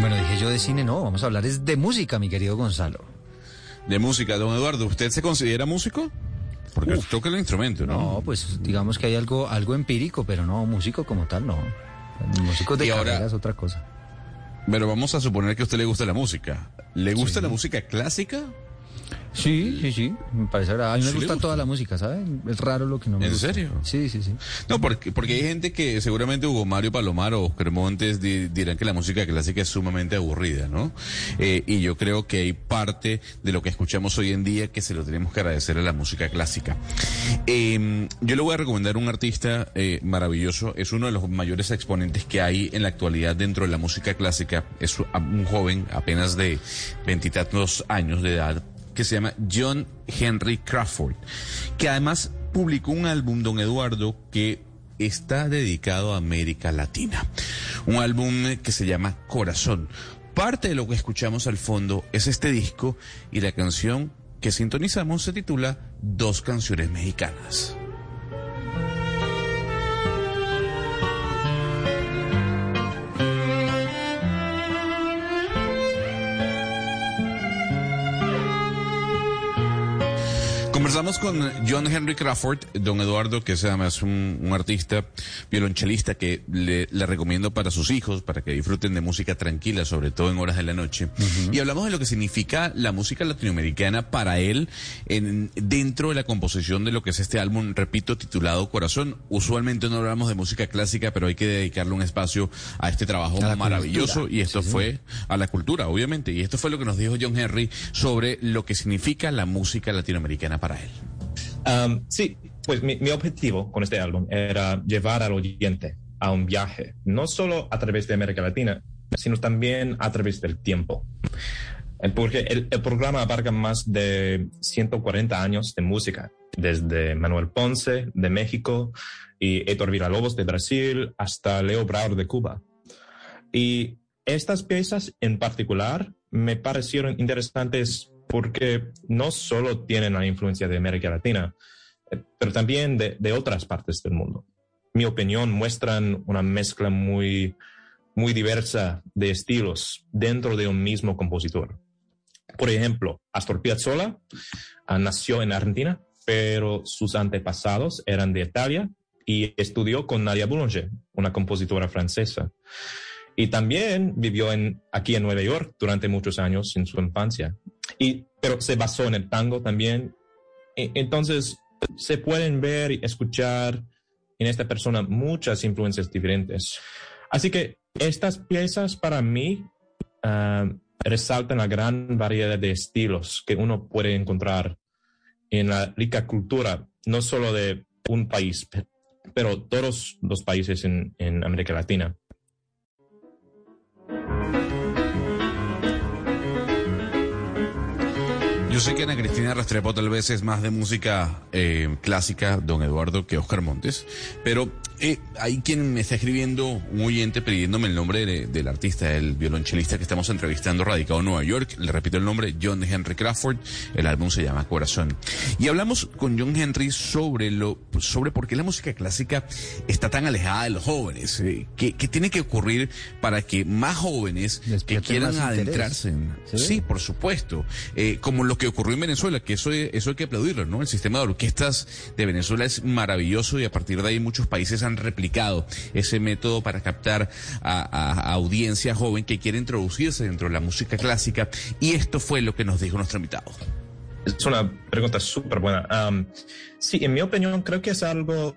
Bueno, dije yo de cine, no, vamos a hablar es de música, mi querido Gonzalo. De música, don Eduardo, ¿usted se considera músico? Porque usted toca el instrumento, ¿no? No, pues digamos que hay algo, algo empírico, pero no, músico como tal, no. Músicos de ahora- carrera es otra cosa. Pero vamos a suponer que a usted le gusta la música. ¿Le gusta la música clásica? Sí, sí, sí, me parece agradable. A mí me ¿Sí le gusta, gusta? toda la música, ¿sabes? Es raro lo que no me ¿En gusta. serio? Sí, sí, sí. No, porque, porque hay gente que seguramente Hugo Mario Palomar o Oscar Montes di- dirán que la música clásica es sumamente aburrida, ¿no? Eh, y yo creo que hay parte de lo que escuchamos hoy en día que se lo tenemos que agradecer a la música clásica. Eh, yo le voy a recomendar un artista eh, maravilloso, es uno de los mayores exponentes que hay en la actualidad dentro de la música clásica, es un joven apenas de veintitantos años de edad que se llama John Henry Crawford, que además publicó un álbum, don Eduardo, que está dedicado a América Latina. Un álbum eh, que se llama Corazón. Parte de lo que escuchamos al fondo es este disco y la canción que sintonizamos se titula Dos canciones mexicanas. Conversamos con John Henry Crawford, don Eduardo, que es además un, un artista violonchelista que le, le recomiendo para sus hijos, para que disfruten de música tranquila, sobre todo en horas de la noche. Y hablamos de lo que significa la música latinoamericana para él en, dentro de la composición de lo que es este álbum, repito, titulado Corazón. Usualmente no hablamos de música clásica, pero hay que dedicarle un espacio a este trabajo A maravilloso cultura. y esto Sí, sí. fue a la cultura, obviamente. Y esto fue lo que nos dijo John Henry sobre lo que significa la música latinoamericana para él. Um, sí, pues mi, mi objetivo con este álbum era llevar al oyente a un viaje, no solo a través de América Latina, sino también a través del tiempo. Eh, Porque el, el programa abarca más de 140 años de música, desde Manuel Ponce de México y Héctor Villalobos de Brasil hasta Leo Brauer de Cuba. Y estas piezas en particular me parecieron interesantes porque no solo tienen la influencia de América Latina, eh, pero también de, de otras partes del mundo. Mi opinión muestran una mezcla muy, muy diversa de estilos dentro de un mismo compositor. Por ejemplo, Astor Piazzolla ah, nació en Argentina, pero sus antepasados eran de Italia y estudió con Nadia Boulanger, una compositora francesa. Y también vivió en, aquí en Nueva York durante muchos años en su infancia. Y, pero se basó en el tango también. E- Entonces, se pueden ver y escuchar en esta persona muchas influencias diferentes. Así que estas piezas para mí ah, resaltan la gran variedad de estilos que uno puede encontrar en la rica cultura, no solo de un país, pe- pero todos los países en, en América Latina. Yo sé que Ana Cristina Restrepo tal vez es más de música eh, clásica, don Eduardo, que Oscar Montes, pero eh, hay quien me está escribiendo, un oyente pidiéndome el nombre de- del artista, el violonchelista que estamos entrevistando, radicado en Nueva York. Le repito el nombre, John Henry Crawford. El álbum se llama Corazón. Y hablamos con John Henry sobre lo, sobre por qué la música clásica está tan alejada de los jóvenes. eh, ¿Qué, qué tiene que ocurrir para que más jóvenes que quieran adentrarse en, ¿Sí? sí, por supuesto. Eh, como lo que ocurrió en Venezuela, que eso, eso hay que aplaudirlo, ¿no? El sistema de orquestas de Venezuela es maravilloso y a partir de ahí muchos países han replicado ese método para captar a, a- audiencia joven que quiere introducirse dentro de la música clásica. Y esto fue lo que nos dijo nuestro invitado. Es una pregunta súper buena. Sí, en mi opinión, creo que es algo,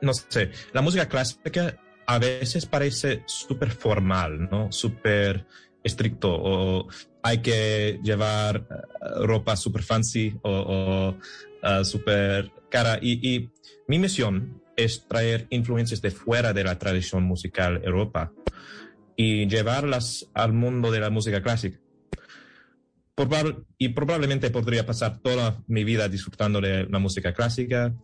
no sé, la música clásica a veces parece súper formal, ¿no? Súper estricto o hay que llevar eh, ropa súper fancy o, eh, súper cara. Y, mi misión es traer influencias de fuera de la tradición musical Europa y llevarlas al mundo de la música clásica. Y probablemente podría pasar toda mi vida disfrutando de la música clásica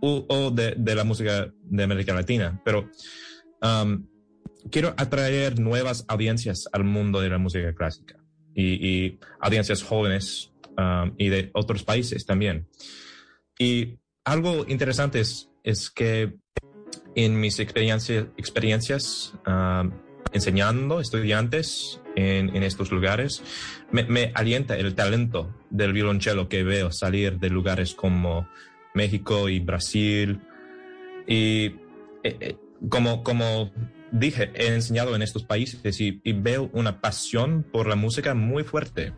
o, de la música de América Latina, pero um, quiero atraer nuevas audiencias al mundo de la música clásica y, audiencias jóvenes um, y de otros países también. Y algo interesante es, es que en mis experiencias, um, enseñando estudiantes en, estos lugares, me, me, alienta el talento del violonchelo que veo salir de lugares como México y Brasil. Y eh, eh, como, como dije, he enseñado en estos países y, y, veo una pasión por la música muy fuerte.